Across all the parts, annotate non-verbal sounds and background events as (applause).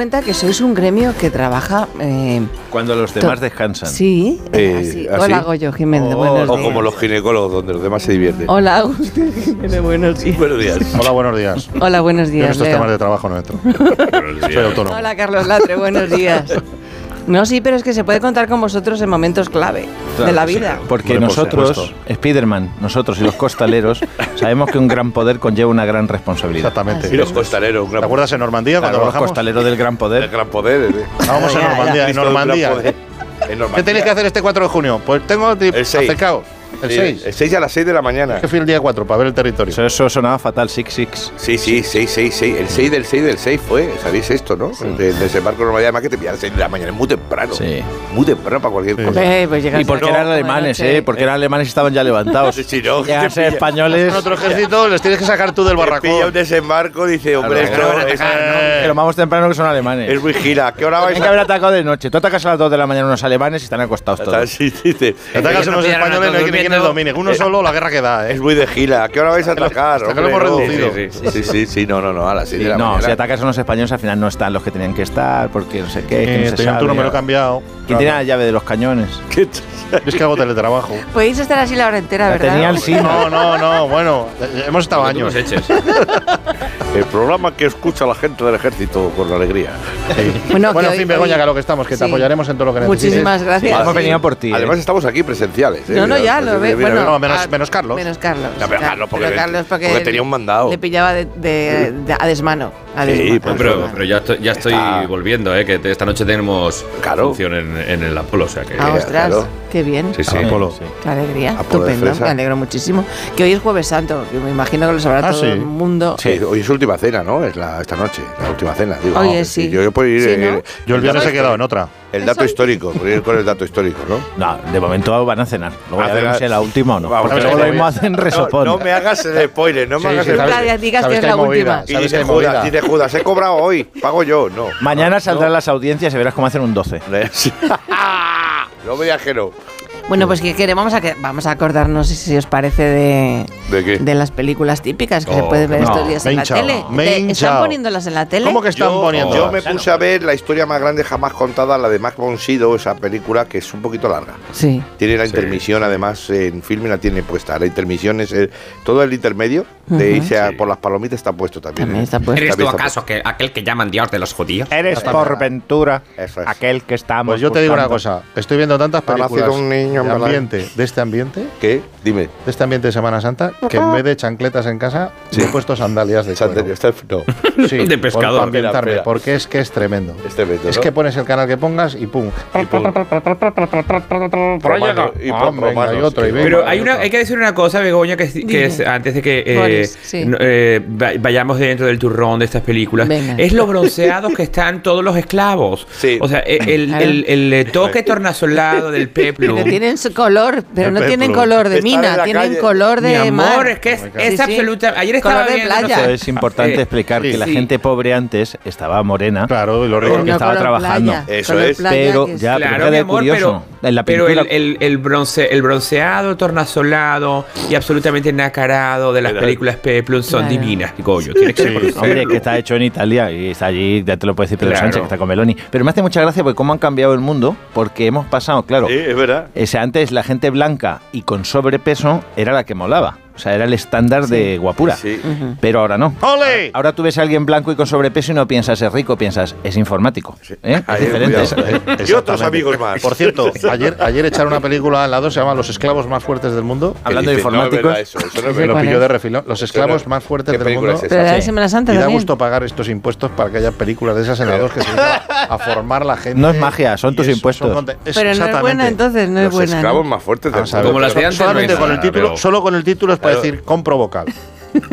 cuenta que sois un gremio que trabaja. eh, Cuando los demás descansan. sí, Eh, así. ¿así? Hola, Goyo Jiménez. O, buenos o días. como los ginecólogos, donde los demás se divierten. Hola, Agustín Jiménez. Buenos días. Buenos días. Hola, buenos días. Hola, buenos Yo en días. estos Leo. temas de trabajo no entro. Soy autónomo. Hola, Carlos Latre. Buenos días. (laughs) No, sí, pero es que se puede contar con vosotros en momentos clave de la vida. Porque nosotros. Spiderman, nosotros y los costaleros, (laughs) sabemos que un gran poder conlleva una gran responsabilidad. Exactamente. Y los costaleros, un ¿Te acuerdas en Normandía Claro, cuando los bajamos? costaleros del gran El poder. gran poder. eh. Ya, ya. Normandía. En Normandía. ¿Qué tenéis que hacer este 4 de junio? Pues tengo El acercaos. El Sí, 6. El 6 a las 6 de la mañana. que fui el día 4 para ver el territorio. Eso, eso sonaba fatal, Six Six. Sí, sí, 6, 6, 6. El 6 del 6 del 6 fue, ¿sabéis esto, no? De, desembarco de Normandía, además que te pillas a las 6 de la mañana, es muy temprano. Sí. Muy temprano para cualquier Sí. cosa. Eh, pues Y porque a- eran alemanes. ¿eh? Porque eran alemanes y estaban ya levantados. (laughs) Sí, sí, no, Llegan a te ser españoles. En otro ejército les tienes que sacar tú del Te pilla un barracón. desembarco, dice, hombre, Claro, esto es, Pero vamos temprano que son alemanes. es muy gira. ¿A qué hora vais Tienen que haber atacado de noche. Tú atacas a las 2 de la mañana unos alemanes y están acostados todos. Sí, sí, sí. Atacas no a españoles, no hay todos quien durmiendo. domine. Uno solo, la guerra que da, Es ¿eh? muy de gira. ¿A qué hora vais a atacar? hasta que lo hombre? hemos reducido. Sí, sí, sí, sí, sí, no, no, no, a las 6 Sí, de la no, mañana. si atacas a unos españoles al final no están los que tenían que estar, porque no sé qué, que no Eh, se sabe. turno, me lo he cambiado. ¿Quién tiene la llave de los cañones? (laughs) Es que hago teletrabajo. Podéis estar así la hora entera, La ¿verdad? tenía el sí. No, no, no, bueno, hemos estado que años. (laughs) El programa que escucha la gente del ejército con alegría. Bueno, (laughs) Bueno, que en fin, hoy- Begoña, que a lo que estamos, que te apoyaremos en todo lo que necesites. Muchísimas gracias. Hemos venido por ti. Además ¿eh? estamos aquí presenciales. ¿eh? No, no, ya Mira, lo ve. mira, mira, Bueno, no, menos- ah, menos Carlos. Menos Carlos. No, pero Carlos, porque- Pero Carlos porque, porque tenía un mandado. Le pillaba de, de- de- a desmano. A Sí, desmano. pues, Pero, pero ya estoy, ya estoy Está- volviendo, ¿eh? Que esta noche tenemos Claro. función en, en el Apolo, o sea que... Ah, ostras, claro. qué bien. Sí, sí. Apolo. Sí. Qué alegría. Apolo Estupendo. Me alegro muchísimo. Que hoy es Jueves Santo, que me imagino que lo sabrá Ah, todo sí. el mundo. Sí, hoy es última cena, ¿no? Es la, esta noche, la última cena. Digo, Hoy no, es, sí. Yo, yo puedo ir. Sí, eh, ¿no? Yo el viernes he quedado en otra. El dato histórico, por ir con el dato histórico, ¿no? No, de momento van a cenar. Luego A ya veremos cenar. si es la última o no. Vamos, porque luego lo mismo hacen No, resopón. no me hagas el spoiler, no me hagas sí, el sabes- Nunca digas que es la última. Y que dice Judas, dice Judas, he cobrado hoy, pago yo. No. Mañana saldrán las audiencias y verás cómo hacen un 12. no me viajero. Bueno, pues que queremos vamos a, que, vamos a acordarnos, si os parece, de, ¿De qué? de las películas típicas que se Oh, pueden ver no. estos días en la tele. he ¿Te- ¿Están poniéndolas en la tele? ¿Cómo que están Yo, poniendo? yo me puse a ver la historia más grande jamás contada, la de Max von Sydow, esa película que es un poquito larga. Sí. Tiene la Sí. intermisión, además, en filme la tiene puesta. La intermisión es el- todo el intermedio de irse a- Sí. por las palomitas está puesto también. También ¿eh? está puesto. ¿Eres tú acaso que, aquel que llaman Dios de los judíos? Eres por ventura aquel que estamos Pues yo te digo una cosa, estoy viendo tantas Ha nacido películas un niño de Belén. ambiente, de este ambiente, ¿Qué? Dime. de este ambiente de Semana Santa, que en vez de chancletas en casa, Sí. he puesto sandalias de está- no. (laughs) Sí, (laughs) De por- pescador. espera. porque es que es tremendo. Es tremendo, Es ¿no? que pones el canal que pongas y pum. Y pum. Por ahí llega. Y Ah, pum, venga, romanos, y otro, y y venga, Pero hay, una, hay que decir una cosa, Begoña, que, es- que Dime. es antes de que eh, Boris, sí. no, eh, va- vayamos dentro del turrón de estas películas, Venga. es lo bronceados que están todos los esclavos. Sí. O sea, el, el- Claro. el- el, toque tornasolado del (laughs) peplum. Pero tienen su color, pero no tienen color de mina, tienen calle. color Mi de amor, mar. es que es, Sí, absoluta. Ayer Color estaba de viendo, no playa. sé, es importante eh, explicar que la gente pobre antes estaba morena. Claro, y lo rico. No, estaba color trabajando. playa, Eso es. Pero que ya- Claro, fíjate mi amor, curioso, pero, en la pero el, pintura- el, el bronce, el bronceado, tornasolado y absolutamente nacarado de las películas Peplum son Claro. divinas, Goyo. Tiene que Sí. Hombre, que está hecho en Italia y está allí, ya te lo puede decir Pedro Claro. Sánchez, que está con Meloni. Pero me hace mucha gracia porque cómo han cambiado el mundo, porque hemos pasado, claro, Sí, es verdad. Antes la gente blanca y con sobrepeso era la que molaba. O sea, era el estándar de guapura. Sí. Pero ahora no. ¡Ole! Ahora tú ves a alguien blanco y con sobrepeso y no piensas es rico, piensas es informático. ¿Eh? Es Ahí, diferente. cuidado. (laughs) ¿eh? Y otros amigos más. Por cierto, (laughs) ayer, ayer echaron una película al lado, se llama Los esclavos más fuertes del mundo. ¿Qué Hablando de? No informáticos. verdad eso, eso no Sí, lo ¿cuál pilló es? de refilón. Los esclavos más fuertes ¿Qué del película mundo. es Pero Sí. Semana Santa Y da gusto pagar estos impuestos para que haya películas de esas en la 2 que se a formar la gente. No es magia, son tus eso, impuestos. son conte- es Pero no es buena entonces, no es Los buena. esclavos ¿no? más fuertes del mundo. Como las de antes solamente no con el título, solo con el título es para Claro. decir compro vocal.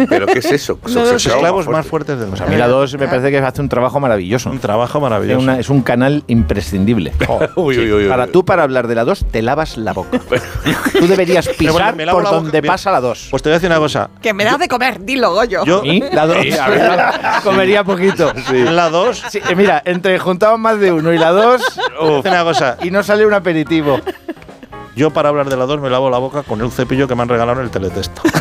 ¿Pero qué es eso? Los esclavos más fuertes del Pues mundo. a mí la 2 me parece que hace un trabajo maravilloso. Un trabajo Es, maravilloso. una- es un canal imprescindible. (laughs) Uy, uy, uy, uy. Para tú, para hablar de la 2, te lavas la boca. (laughs) Tú deberías (laughs) pisar me lavo por boca, donde mira. pasa la 2. Pues te voy a decir una cosa. Que me das de comer, dilo, Goyo. Yo, ¿Y? La 2. Sí, a Comería poquito. en la 2, Sí, eh, mira, entre juntamos más de uno y la 2 te voy a decir una cosa. y no sale un aperitivo. Yo para hablar de la 2 me lavo la boca con un cepillo que me han regalado en el teletexto. (laughs)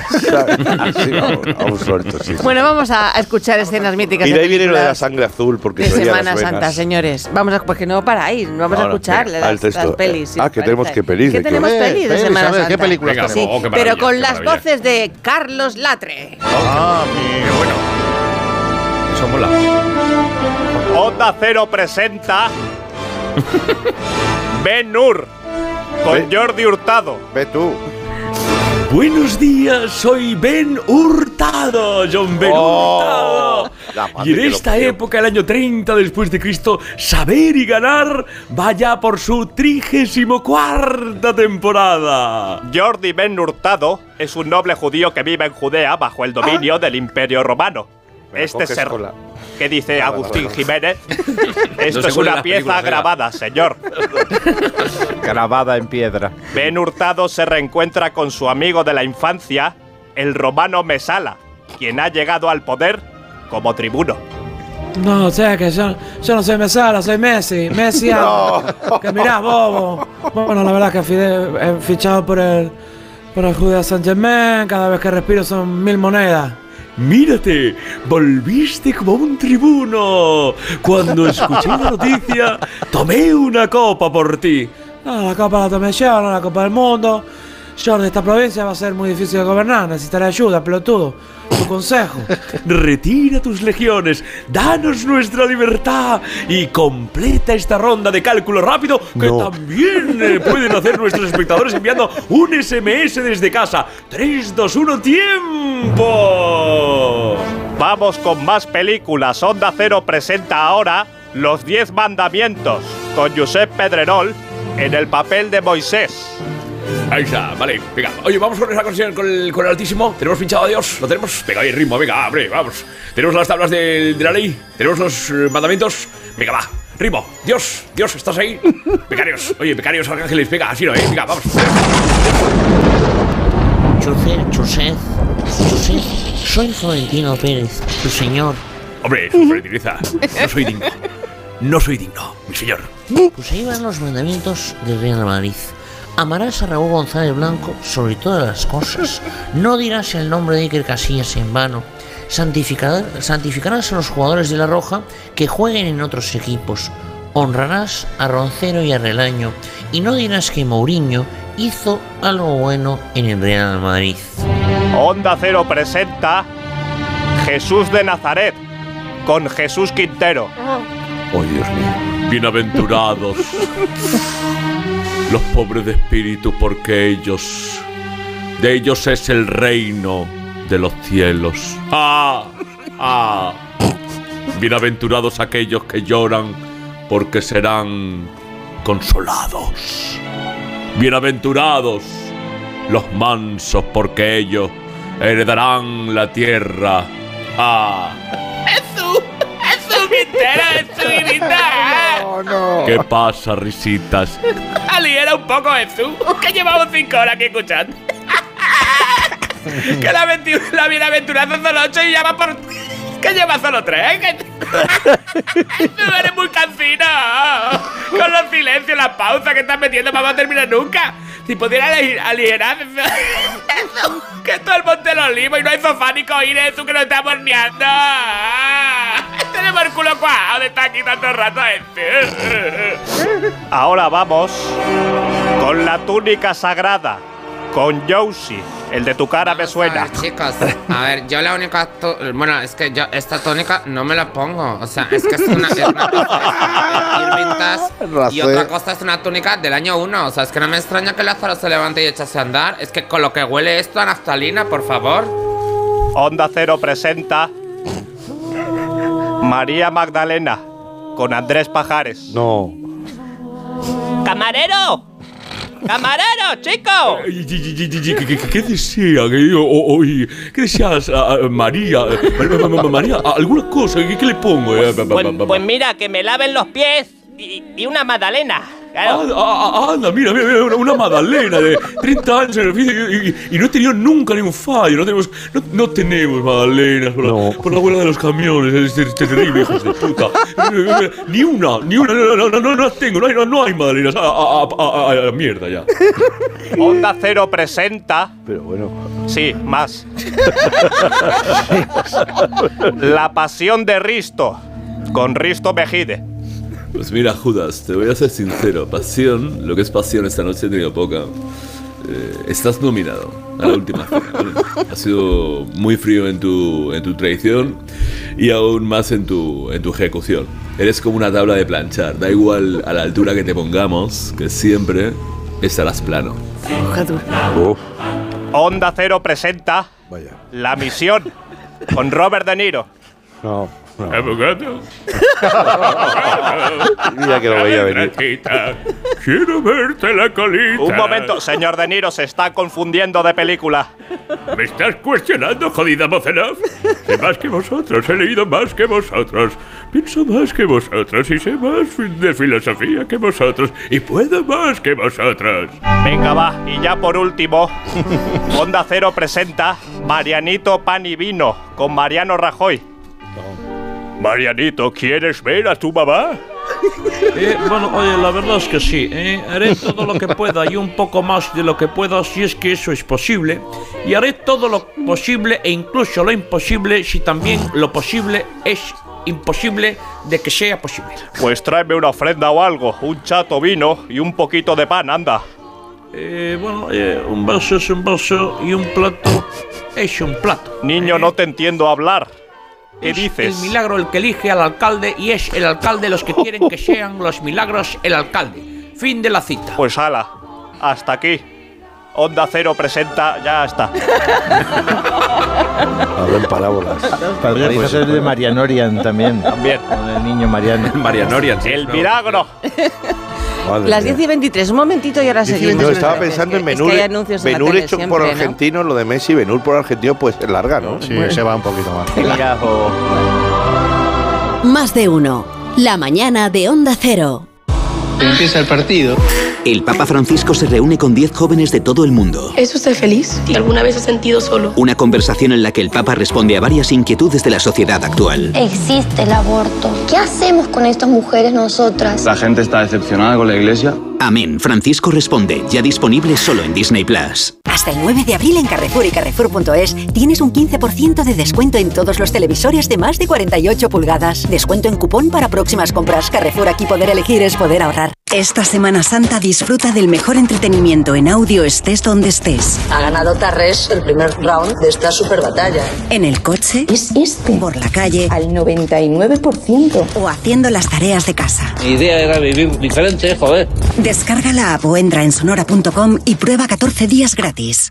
Así, vamos, vamos sueltos, sí. Bueno, vamos a escuchar escenas míticas. Y de ahí viene lo de la sangre azul, porque De Semana. Santa, señores. Vamos a, pues que no paráis, vamos a escuchar las, al texto. las pelis. si Ah, que tenemos que pelis, ¿Qué ¿de qué? tenemos Eh, pelis de pelis, Semana a ver, ¿qué Santa? películas Venga, Sí, oh, qué pero con qué las voces de Carlos Latre. ah, mi- bueno. Eso mola. Onda Cero presenta (laughs) Ben Hur con Jordi Hurtado. Ve tú. Buenos días, soy Ben Hurtado, John Ben Oh, Hurtado. Y en que lo esta época, el año 30 después de Cristo, saber y ganar vaya por su trigésimo cuarta temporada. Jordi Ben Hurtado es un noble judío que vive en Judea bajo el dominio del Imperio Romano. Me la Este ser, con (laughs) la- ¿qué dice Agustín. Jiménez? Esto No es una pieza grabada, señor. (laughs) Grabada en piedra. Ben Hurtado se reencuentra con su amigo de la infancia, el romano Mesala, quien ha llegado al poder como tribuno. No, sé que yo, yo no soy Mesala, soy Messi. Messi (laughs) No. Que mirá, bobo. Bueno, la verdad que fide- he fichado por el, por el Judea Saint Germain. Cada vez que respiro son mil monedas. Mírate, volviste como un tribuno. Cuando escuché la noticia, tomé una copa por ti. No, la Copa la tomé yo, no la Copa del Mundo. Jordi, esta provincia va a ser muy difícil de gobernar. Necesitaré ayuda, pelotudo. Tu consejo. (laughs) Retira tus legiones, danos nuestra libertad y completa esta ronda de cálculo rápido que No. también eh, pueden hacer nuestros espectadores enviando un SMS desde casa. 3, 2, 1, tiempo. Vamos con más películas. Onda Cero presenta ahora Los Diez Mandamientos con Josep Pedrerol en el papel de Moisés. Ahí está, vale, venga. Oye, vamos con esa conexión con el, con el altísimo. Tenemos pinchado a Dios, lo tenemos. Venga, ahí ritmo, venga, hombre, vamos. Tenemos las tablas de, de la ley, tenemos los eh, mandamientos. Venga, va, ritmo. Dios, Dios, ¿estás ahí? (laughs) Becarios, oye, becarios, arcángeles, venga, así no, eh, venga, vamos. José, José, José, soy Florentino Pérez, tu señor. Hombre, superutiliza. No soy digno. No soy digno, mi señor. Pues ahí van los mandamientos del Real Madrid. Amarás a Raúl González Blanco sobre todas las cosas. No dirás el nombre de Iker Casillas en vano. Santificar- santificarás a los jugadores de la Roja que jueguen en otros equipos. Honrarás a Roncero y a Relaño. Y no dirás que Mourinho hizo algo bueno en el Real Madrid. Onda Cero presenta Jesús de Nazaret con Jesús Quintero. Oh, Dios mío. Bienaventurados los pobres de espíritu, porque ellos, de ellos es el reino de los cielos. ¡Ah! ¡Ah! Bienaventurados aquellos que lloran, porque serán consolados. Bienaventurados los mansos, porque ellos heredarán la tierra. ¡Ah! ¡Jesús Quintero! ¡Jesús Quintero! ¿Qué pasa, risitas? Aliera un poco, Jesús, que llevamos cinco horas aquí escuchando. (laughs) que la, la bienaventuranza solo ocho y llama por... Que lleva solo tres, que... (laughs) Tú eres muy cansino. Con los silencios, las pausas que estás metiendo, vamos a terminar nunca. Si pudiera aligerar eso, (laughs) que todo el monte los olivos y no hay sofá ni cojines, eso que nos estamos horneando. (laughs) Tenemos el culo cuajado de estar aquí tanto rato, este. Ahora vamos con la túnica sagrada con Josie, el de tu cara me suena. A ver, chicos, a ver, yo la única. tu- Bueno, es que yo esta tónica no me la pongo. O sea, es que es una. Es una cosa (laughs) y otra cosa es una túnica del año 1. O sea, es que no me extraña que Lázaro se levante y echase a andar. Es que con lo que huele esto a naftalina, por favor. Onda Cero presenta María Magdalena con Andrés Pajares. No. ¡Camarero! ¡Camarero, chico! Ay, ¿Qué, desea? ¿Qué, o- o- oye, ¿qué deseas, María? Ma- ma- ma- María, ¿alguna cosa? ¿Qué, qué le pongo? Eh, Pues, pues mira, que me laven los pies y, y una magdalena. Ah, ah, ah, anda, mira, mira, mira, una, una magdalena de 30 años en el oficio y, y- y no he tenido nunca ningún fallo. No tenemos, no, no tenemos magdalenas por la, por la huelga de los camiones. Es, terrible, hijos de puta. (laughs) Ni una, ni una, no, no, no, no, no las tengo, no hay, no, no hay magdalenas. A, a, a, a- a- a mierda ya. Onda Cero presenta. Pero bueno. Sí, más. (laughs) La pasión de Risto. Con Risto Mejide. Pues mira, Judas, te voy a ser sincero. Pasión, lo que es pasión esta noche he tenido poca. Eh, estás nominado a la última cena. Has sido muy frío en tu, en tu traición y aún más en tu, en tu ejecución. Eres como una tabla de planchar. Da igual a la altura que te pongamos, que siempre estarás plano. Onda Cero presenta. La misión. Con Robert De Niro. No. Abogado. (laughs) Mira que lo veía venir. Quiero verte la colita. Un momento, señor De Niro, se está confundiendo de película. ¿Me estás cuestionando, jodida Mozenov? Sé más que vosotros, he leído más que vosotros, pienso más que vosotros y sé más de filosofía que vosotros y puedo más que vosotros. Venga, va. Y ya por último, (laughs) Onda Cero presenta Marianito Pan y Vino con Mariano Rajoy. Marianito, ¿quieres ver a tu mamá? (laughs) Eh, bueno, oye, la verdad es que sí. eh, Haré todo lo que pueda y un poco más de lo que pueda si es que eso es posible. Y haré todo lo posible e incluso lo imposible si también lo posible es imposible de que sea posible. Pues tráeme una ofrenda o algo, un chato vino y un poquito de pan, anda. Eh, bueno, oye, un vaso es un vaso y un plato es un plato. Niño, no te entiendo hablar. ¿Qué dices? El milagro el que elige al alcalde y es el alcalde los que quieren que (laughs) sean los milagros el alcalde. Fin de la cita. Pues ala, hasta aquí. Onda Cero presenta, ya está. Habla en parábolas. Podrías Pues, hacer de Marianorian también. También. Con el niño Mariano. Marianorian, sí. El milagro. Madre Las mía. 10 y 23, un momentito y ahora seguimos. no, Es estaba que- pensando en es que Benur. Benur tele hecho siempre, por ¿no? argentino, lo de Messi, Benur por argentino, pues es larga, ¿no? Sí, se va un poquito más. Mira, Más de uno. La mañana de Onda Cero. Empieza el partido. El Papa Francisco se reúne con 10 jóvenes de todo el mundo. ¿Es usted feliz? ¿Y alguna vez se ha sentido solo? Una conversación en la que el Papa responde a varias inquietudes de la sociedad actual. Existe el aborto. ¿Qué hacemos con estas mujeres nosotras? La gente está decepcionada con la iglesia. Amén. Francisco responde, ya disponible solo en Disney Plus. Hasta el 9 de abril en Carrefour y Carrefour.es tienes un 15% de descuento en todos los televisores de más de 48 pulgadas. Descuento en cupón para próximas compras. Carrefour aquí poder elegir es poder ahorrar. Esta Semana Santa disfruta del mejor entretenimiento en audio estés donde estés. Ha ganado Tarres el primer round de esta super batalla. En el coche. Es este. Por la calle. Al 99%. O haciendo las tareas de casa. Mi idea era vivir diferente, joder. Descarga la app o entra en sonora.com y prueba 14 días gratis.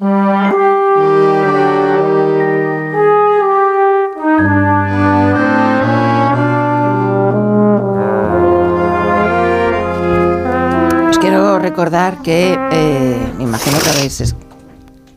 Os quiero recordar que eh, me imagino que habéis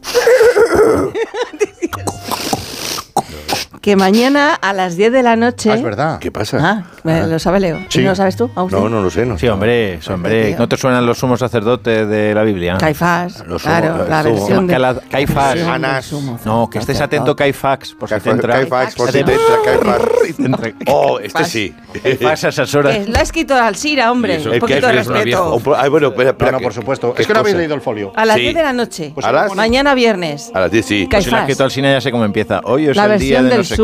(laughs) que mañana a las 10 de la noche. Ah, es verdad. ¿Qué pasa? Ah, ¿me ¿lo sabe Leo? Sí. ¿No lo sabes tú? Agustín? No, no lo sé, no. Sí, hombre, sí, hombre. ¿No te suenan los sumos sacerdotes de la Biblia? Caifás, Los claro, sumos- la los versión de- Caifás. Anás. No, que estés atento, Caifax, por si te Caifax, entra. Caifax, por si te entra, Caifax. (laughs) te entra. Oh, este sí. Caifax a esas horas. Que lo ha escrito Alcira, hombre. Un El poquito de es respeto. Ay, bueno, que- por supuesto. ¿qué Es que no habéis leído el folio. A las Sí. 10 de la noche. ¿A las? Mañana viernes. A las 10 sí. Pues si lo ha Caifás. escrito Alcina ya sé cómo empieza. Hoy es La el día de no sé qué.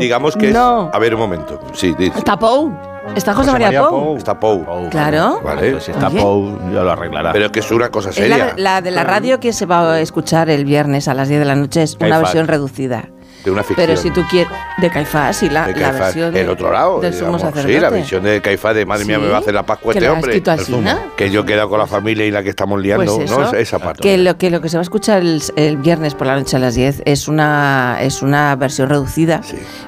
digamos que No. Es. A ver, un momento. Sí, di- Está Pou. Está José, María, Pou. Está Pou. Claro. Vale. Pues si está Oye. Pou, ya lo arreglará. Pero que es una cosa Es la, seria. la de la radio que se va a escuchar el viernes a las 10 de la noche. Es una versión reducida. De una ficción. Pero si tú quieres. De Caifás y la, de la Caifás. versión. de- el otro lado. Del sumo digamos. sacerdote. Sí, la visión de Caifás de madre mía, Sí, me va a hacer la Pascua este la hombre. Que yo he quedado con la familia y la que estamos liando. Pues eso, ¿no? Esa, parte. Que lo, que lo que se va a escuchar el, el viernes por la noche a las 10 es una, es una versión reducida,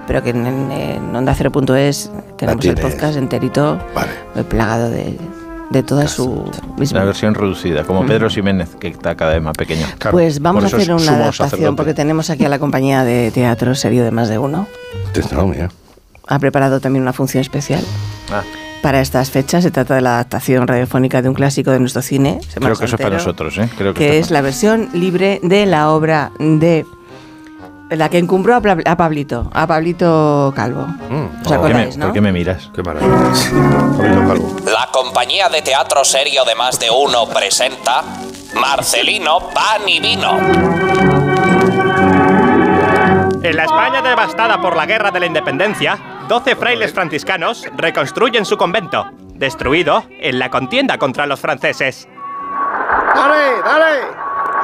pero que en, en, en Onda Cero.es tenemos el podcast enterito eh, plagado de, de toda su Una versión reducida, como Pedro Ximénez, que está cada vez más pequeño. Pues vamos a hacer una adaptación porque tenemos aquí a la compañía de teatro serio de más de uno. Ha preparado también una función especial. Ah. Para estas fechas se trata de la adaptación radiofónica de un clásico de nuestro cine. Creo que eso es para nosotros, ¿eh? Creo que, que es la versión libre de la obra de la que encumbró a, Pablito, a Pablito Calvo. ¿Os ¿Por qué, me, acordáis, no? por qué me miras? Qué maravilla. La compañía de teatro serio de más de uno presenta Marcelino Pan y Vino. En la España devastada por la Guerra de la Independencia, 12 frailes franciscanos reconstruyen su convento, destruido en la contienda contra los franceses. Dale, dale.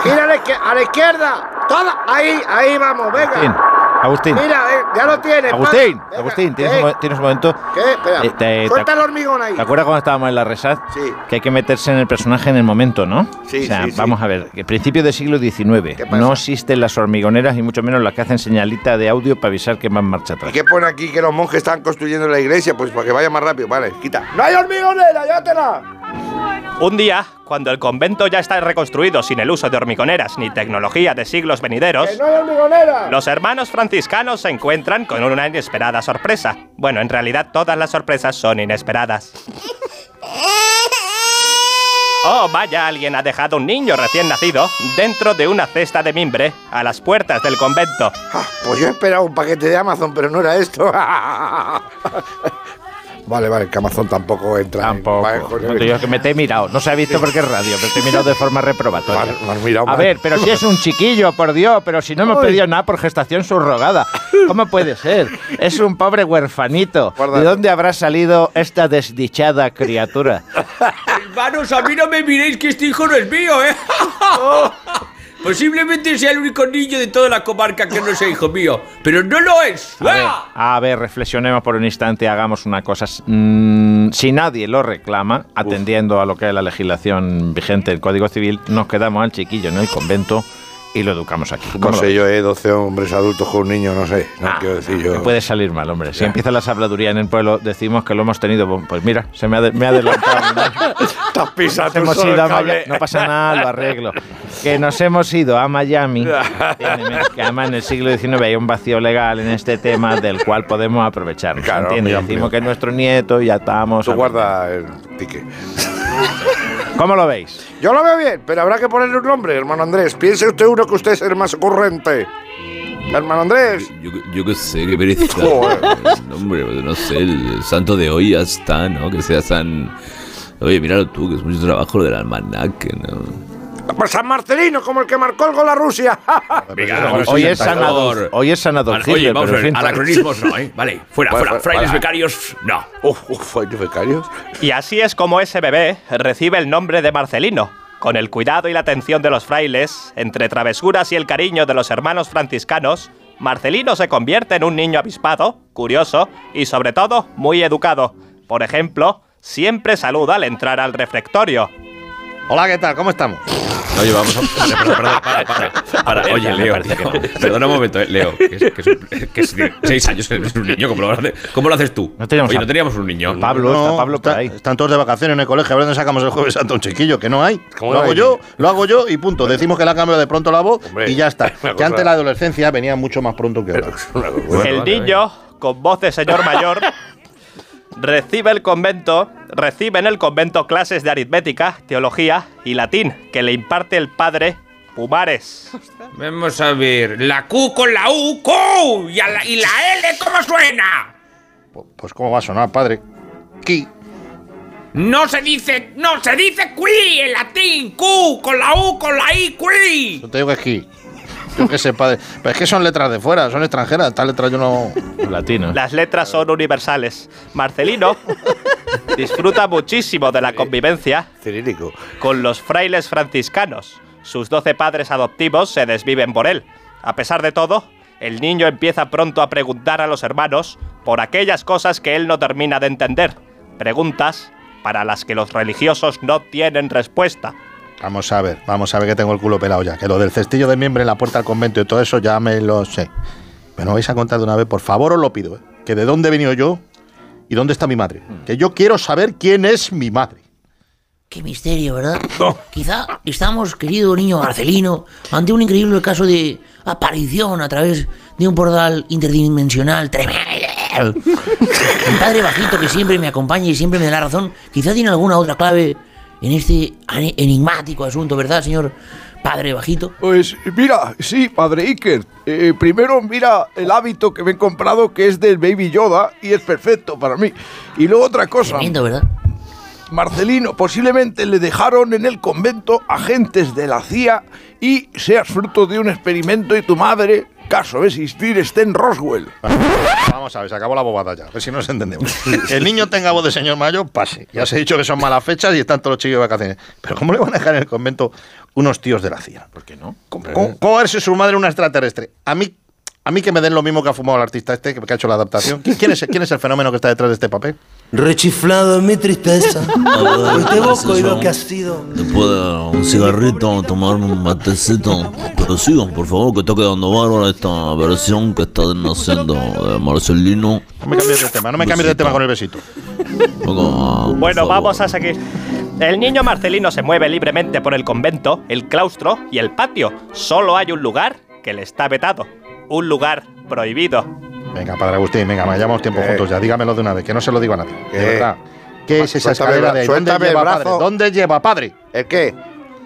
Gira a la izquierda. Toda. Ahí, ahí vamos, Agustín, venga. Agustín. Mira, eh, ya lo tienes. Agustín, Venga, Agustín, ¿tienes, un, tienes un momento? ¿Qué? Espera. Eh, te- Suelta te- el hormigón ahí. ¿Te acuerdas cuando estábamos en la Resat? Sí. Que hay que meterse en el personaje en el momento, ¿no? Sí, O sea, sí, sí. vamos a ver, que principio del siglo XIX. pasa? No existen las hormigoneras y mucho menos las que hacen señalita de audio para avisar que van marcha ¿Y atrás. qué pone aquí que los monjes están construyendo la iglesia? Pues para que vaya más rápido. Vale, quita. ¡No hay hormigonera! ¡Llévatela! Un día, cuando el convento ya está reconstruido sin el uso de hormigoneras ni tecnología de siglos venideros, ¡Que no los hermanos franciscanos se encuentran con una inesperada sorpresa. Bueno, en realidad todas las sorpresas son inesperadas. Oh, vaya, alguien ha dejado un niño recién nacido dentro de una cesta de mimbre a las puertas del convento. Pues yo he esperado un paquete de Amazon, pero no era esto. (laughs) vale, vale, que Amazon tampoco entra. Tampoco. Vale, joder. No te digo que me te he mirado. No se ha visto porque es radio, pero te he mirado de forma reprobatoria. Vale, me has mirado A mal. ver, pero si es un chiquillo, por Dios, pero si no hemos Uy. pedido nada por gestación subrogada. ¿Cómo puede ser? Es un pobre huerfanito. ¿De dónde habrá salido esta desdichada criatura? (laughs) Hermanos, a mí no me miréis que este hijo no es mío, ¿eh? (laughs) Posiblemente sea el único niño de toda la comarca que no sea hijo mío, pero no lo es. A ver, a ver, reflexionemos por un instante, hagamos una cosa. Mm, si nadie lo reclama, atendiendo a lo que es la legislación vigente del Código Civil, nos quedamos al chiquillo en el convento y lo educamos aquí. No ¿Cómo lo sé ves? yo, eh, 12 hombres adultos con un niño, no sé. No quiero decir yo. Puede salir mal, hombre. Si empieza la sabladuría en el pueblo, decimos que lo hemos tenido. pues- mira, se me ha, de- me ha adelantado. (laughs) Estás pisando hemos ido a. Miami. No pasa nada, lo arreglo. (laughs) Que nos hemos ido a Miami. que además en el siglo XIX hay un vacío legal en este tema del cual podemos aprovechar. Claro, Decimos que es nuestro nieto y ya estamos. Tú guarda el pique. (laughs) ¿Cómo lo veis? Yo lo veo bien, pero habrá que ponerle un nombre, hermano Andrés. Piense usted uno que usted es el más ocurrente. Hermano Andrés. Yo, yo qué sé, qué pereza. (laughs) No, hombre, pues no sé, el santo de hoy ya está, ¿no? Que sea San... Oye, míralo tú, que es mucho trabajo lo del almanaque, ¿no? Pues San Marcelino, como el que marcó el gol a Rusia. (laughs) Venga, Hoy es sanador. Hoy es sanador. Vale, oye, vamos a ver, anacronismos no, ¿eh? Vale, fuera, fuera. fuera, Frailes becarios, no. Uf, uf, ¿frailes becarios? Y así es como ese bebé recibe el nombre de Marcelino. Con el cuidado y la atención de los frailes, entre travesuras y el cariño de los hermanos franciscanos, Marcelino se convierte en un niño avispado, curioso y sobre todo muy educado. Por ejemplo, siempre saluda al entrar al refectorio. Hola, ¿qué tal? ¿Cómo estamos? Oye, vamos a... (laughs) Perdón, perdón, para, para, para. Oye, Leo, Leo, perdona un momento, eh, Leo, que es, que es, un- que es seis años, es un niño, ¿cómo lo, hace- cómo lo haces tú? No teníamos Oye, no teníamos un niño. No, está- Están todos de vacaciones en el colegio. A ver dónde sacamos el jueves santo un chiquillo, que no hay. ¿Cómo Lo no hago hay? yo, lo hago yo y punto. Decimos que la cambio de pronto la voz Hombre, y ya está. (laughs) Que cosa- antes la adolescencia venía mucho más pronto que ahora. el niño, con voz de señor mayor, (laughs) recibe el convento, recibe en el convento clases de aritmética, teología y latín que le imparte el padre Pumares. Vamos a ver. La Q con la U, Q. Y, a la, y la L, ¿cómo suena? Pues cómo va a sonar, padre. Ki. No se dice, no se dice qui en latín. Q con la U, con la I, qui. Yo te digo que es ki. Yo qué sé, padre. Pero es que son letras de fuera, son extranjeras. Estas letras yo no. Latino. Las letras son universales. Marcelino (laughs) disfruta muchísimo de la convivencia Cirílico. con los frailes franciscanos. Sus doce padres adoptivos se desviven por él. A pesar de todo, el niño empieza pronto a preguntar a los hermanos por aquellas cosas que él no termina de entender. Preguntas para las que los religiosos no tienen respuesta. Vamos a ver, vamos a ver que tengo el culo pelado ya. Que lo del cestillo de miembro en la puerta del convento y todo eso ya me lo sé. Pero no vais a contar de una vez, por favor, os lo pido. ¿eh? Que de dónde he venido yo y dónde está mi madre. Que yo quiero saber quién es mi madre. Qué misterio, ¿verdad? (laughs) Quizá estamos, querido niño Marcelino, ante un increíble caso de aparición a través de un portal interdimensional tremendo. (laughs) El padre bajito que siempre me acompaña y siempre me da la razón, quizá tiene alguna otra clave en este enigmático asunto, ¿verdad, señor padre bajito? Pues mira, sí, padre Iker. Eh, primero mira el hábito que me he comprado que es del Baby Yoda y es perfecto para mí. Y luego otra cosa. Tremendo, ¿verdad? Marcelino, posiblemente le dejaron en el convento agentes de la CIA y seas fruto de un experimento y tu madre, caso de existir, esté en Roswell. Vamos a ver, se acabó la bobada ya. A ver si nos entendemos. El niño tenga voz de señor mayor, pase. Ya se ha dicho que son malas fechas y están todos los chicos de vacaciones. Pero ¿cómo le van a dejar en el convento unos tíos de la CIA? ¿Por qué no? ¿Cómo, cómo, cómo va a verse su madre una extraterrestre? A mí, a mí que me den lo mismo que ha fumado el artista este, que ha hecho la adaptación. ¿Quién, es, quién es el fenómeno que está detrás de este papel? Rechiflado en mi tristeza. Hoy te evoco y lo que has sido. Después de un cigarrito, tomarme un matecito. Pero sigan, por favor, que está quedando bárbara esta versión que está naciendo de Marcelino. No me cambies de tema, no me cambies de tema con el besito. Bueno, vamos a seguir. El niño Marcelino se mueve libremente por el convento, el claustro y el patio. Solo hay un lugar que le está vetado. Un lugar prohibido. Venga, padre Agustín, venga, me llevamos tiempo ¿Qué? juntos ya. Dígamelo de una vez, que no se lo digo a nadie. ¿Qué? De verdad. ¿Qué es esa escalera de ahí? ¿Dónde lleva, padre? ¿Dónde lleva, padre? ¿El qué?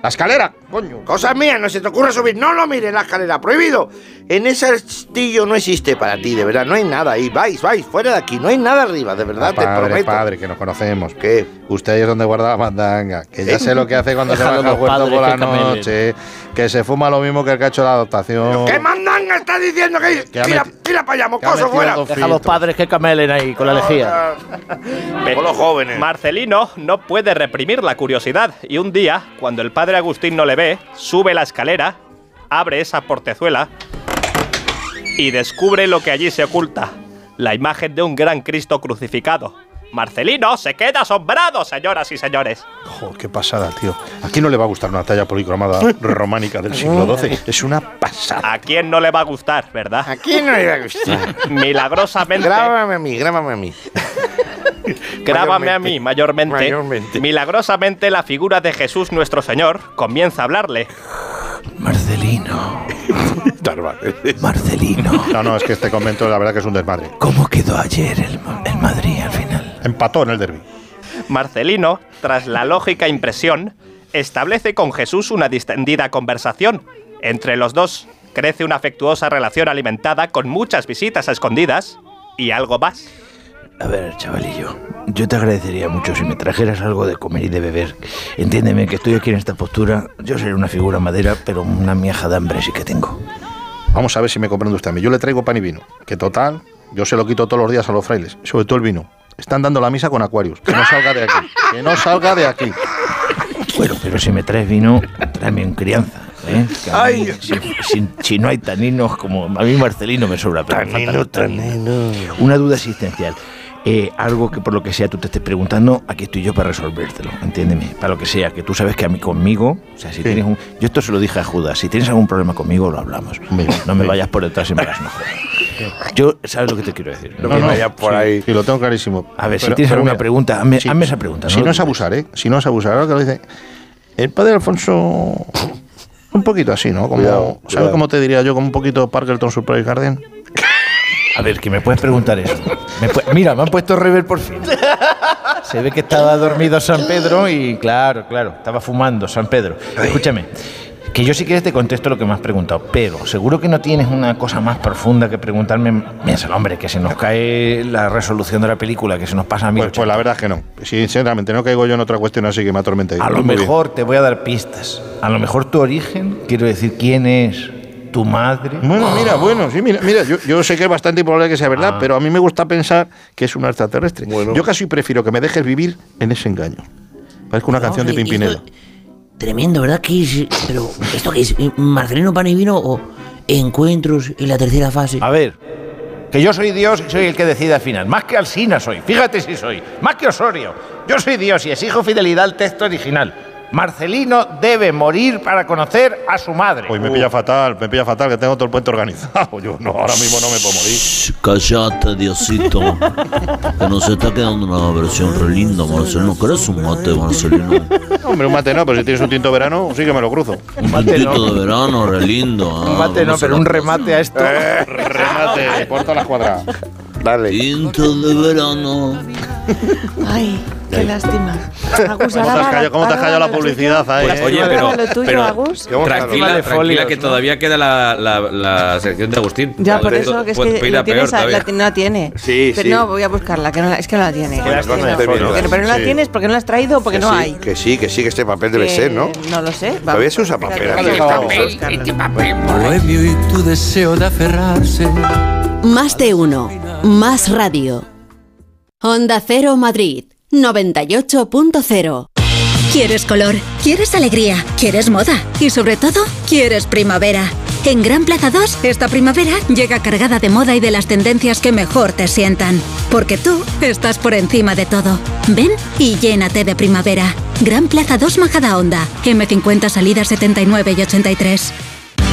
La escalera, coño. Cosas mías, no se te ocurre subir. No lo mires la escalera, prohibido. En ese castillo no existe para ti, de verdad. No hay nada ahí. Vais, vais, fuera de aquí. No hay nada arriba, de verdad, te padre, prometo. padre, que nos conocemos. ¿Qué? Usted ahí es donde guarda la mandanga. Que ya ¿Eh? sé lo que hace cuando se baja al huerto por la noche. Que se fuma lo mismo que el que ha hecho la adaptación. ¿Qué mandanga estás diciendo que Que Tira, tira para allá, metido fuera. Deja a los padres que camelen ahí con la lejía. Con los jóvenes. Marcelino no puede reprimir la curiosidad y un día, cuando el padre Agustín no le sube la escalera, abre esa portezuela y descubre lo que allí se oculta, la imagen de un gran Cristo crucificado. Marcelino se queda asombrado, señoras y señores. Joder, qué pasada, tío. ¿A quién no le va a gustar una talla policromada románica del siglo (laughs) XII? Es una pasada. ¿A quién no le va a gustar, verdad? ¿A quién no le va a gustar? (laughs) Milagrosamente. Grábame a mí, grábame a mí. (laughs) Grábame a mí, mayormente. Mayormente. Milagrosamente la figura de Jesús nuestro Señor comienza a hablarle. Marcelino. Marcelino. No, no, es que este convento la verdad que es un desmadre. ¿Cómo quedó ayer el, el Madrid al final? Empató en el derby. Marcelino, tras la lógica impresión, establece con Jesús una distendida conversación. Entre los dos crece una afectuosa relación alimentada con muchas visitas a escondidas y algo más. A ver, chavalillo, yo te agradecería mucho si me trajeras algo de comer y de beber. Entiéndeme que estoy aquí en esta postura. Yo seré una figura madera, pero una miaja de hambre sí que tengo. Vamos a ver si me comprende usted a mí. Yo le traigo pan y vino. Que total, yo se lo quito todos los días a los frailes. Sobre todo el vino. Están dando la misa con Aquarius. Que no salga de aquí. Que no salga de aquí. Bueno, pero si me traes vino, tráeme un crianza. ¿eh? Que a mí, Ay. si, si- si no hay taninos, como a mí Marcelino me sobra. pero me Tanino, los taninos. Una duda existencial. Eh, algo que por lo que sea tú te estés preguntando, aquí estoy yo para resolvértelo, entiéndeme, para lo que sea, que tú sabes que a mí conmigo, o sea, si tienes un, yo esto se lo dije a Judas, si tienes algún problema conmigo lo hablamos, no me vayas por detrás y me hagas enojar. Yo, ¿sabes lo que te quiero decir? No, no, sí, sí, lo tengo clarísimo. A ver, si Pero- tienes pero alguna mira, pregunta, hazme, sí, hazme esa pregunta. Si no es abusar, ¿eh? Si no es abusar. Ahora que lo dice. El padre Alfonso. Un poquito así, ¿no? Como, Cuidado, ¿Sabes cuidado. cómo te diría yo? Como un poquito Parkerton Surprise Garden. A ver, que me puedes preguntar eso. Me pu- Mira, me han puesto rever por fin. Se ve que estaba dormido San Pedro y claro, claro, estaba fumando San Pedro. Escúchame, que yo si quieres te contesto lo que me has preguntado, pero seguro que no tienes una cosa más profunda que preguntarme. Piensa, hombre, que se nos cae la resolución de la película, que se nos pasa a mí. Pues, pues la verdad es que no. Sinceramente, no caigo yo en otra cuestión así que me atormente. A lo Muy bien. mejor te voy a dar pistas. A lo mejor tu origen, quiero decir, quién es tu madre. Bueno, mira, bueno, sí, mira, mira yo, yo sé que es bastante improbable que sea verdad, Ah. pero a mí me gusta pensar que es un extraterrestre. Yo casi prefiero que me dejes vivir en ese engaño. Parezco una canción de Pimpinela. Tremendo, ¿verdad? ¿Qué es? Pero, ¿esto qué es? ¿Marcelino Pan y Vino o encuentros en la tercera fase. A ver, que yo soy Dios y soy el que decide al final. Más que Alsina soy. Fíjate si soy. Más que Osorio. Yo soy Dios y exijo fidelidad al texto original. Marcelino debe morir para conocer a su madre. Hoy me pilla fatal, me pilla fatal, que tengo todo el puente organizado. (laughs) Yo no, ahora mismo no me puedo morir. Shh, Cállate, Diosito. que nos está quedando una versión re linda, Marcelino. ¿Querés un mate, Marcelino? Hombre, un mate no, pero si tienes un tinto verano, sí que me lo cruzo. Un tintito de verano, re lindo. ah, Un mate no, ¿cómo se pero un remate a esto. Eh, remate, por todas las cuadras. Dale. Tinto de verano. Ay, qué lástima. (laughs) Agus, ¿Cómo te has callado, cómo te has callado la publicidad ahí? Eh? oye, pero, lo tuyo, pero Agus. tranquila, de tranquila que todavía queda la, la, la sección de Agustín. Ya, por eso, que es que la tienes, a- la, no la tiene. Sí, pero sí. no, voy a buscarla, que no la- es que no la tiene. No. Pero, no la Sí. tienes porque no la has traído o porque que no sí, hay. Que sí, que sí, que este papel debe Que ser, ¿no? No lo sé. Todavía se usa papel. Este papel. Bohemio y tu deseo de aferrarse. Más de uno. Más radio. Onda Cero Madrid. 98.0. ¿Quieres color? ¿Quieres alegría? ¿Quieres moda? Y sobre todo, ¿quieres primavera? En Gran Plaza 2, esta primavera llega cargada de moda y de las tendencias que mejor te sientan. Porque tú estás por encima de todo. Ven y llénate de primavera. Gran Plaza 2 Majadahonda. M50 salida 79 y 83.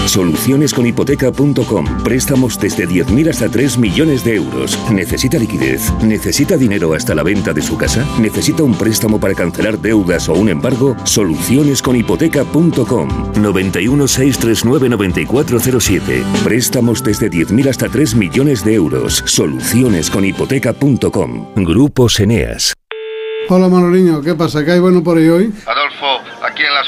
Solucionesconhipoteca.com. Préstamos desde 10.000 hasta 3 millones de euros. ¿Necesita liquidez? ¿Necesita dinero hasta la venta de su casa? ¿Necesita un préstamo para cancelar deudas o un embargo? Solucionesconhipoteca.com. 91 639 9407. Préstamos desde 10.000 hasta 3 millones de euros. Solucionesconhipoteca.com. Grupos Eneas. Hola Manoliño, ¿qué pasa? ¿Qué hay bueno por ahí hoy? Adolfo, aquí en la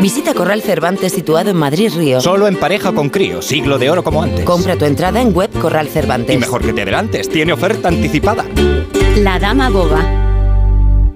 Visita Corral Cervantes situado en Madrid Río. Solo en pareja con crío, siglo de oro como antes. Compra tu entrada en web Corral Cervantes. Y mejor que te adelantes, tiene oferta anticipada. La Dama Boba.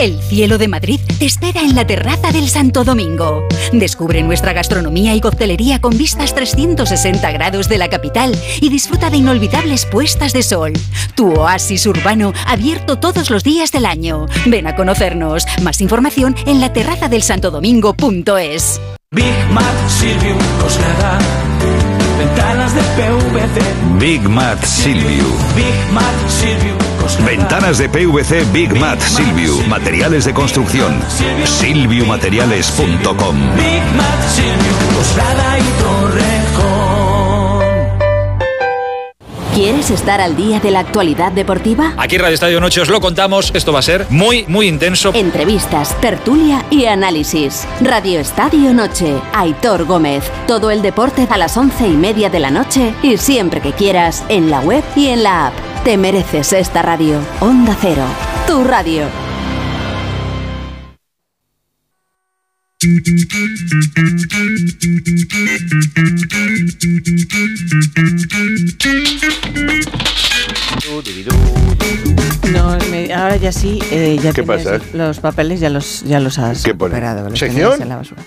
El cielo de Madrid te espera en la terraza del Santo Domingo. Descubre nuestra gastronomía y coctelería con vistas 360 grados de la capital y disfruta de inolvidables puestas de sol. Tu oasis urbano abierto todos los días del año. Ven a conocernos. Más información en la terraza del santodomingo.es. Big Mat Silvio Coslada. Ventanas de PVC. Big Mat Silvio. Big Mat Silvio Coslada. Ventanas de PVC Big Mat Silvio. Materiales de construcción. Silviumateriales.com. Big Mat. ¿Quieres estar al día de la actualidad deportiva? Aquí Radio Estadio Noche os lo contamos, esto va a ser muy, muy intenso. Entrevistas, tertulia y análisis. Radio Estadio Noche, Aitor Gómez. Todo el deporte a las once y media de la noche y siempre que quieras en la web y en la app. Te mereces esta radio. Onda Cero, tu radio. No, me- ahora ya sí, eh, ya ¿Qué tienes pasa? los papeles, ya los, ya los has ¿Qué pone? recuperado, los ¿Sección? tenías en la basura.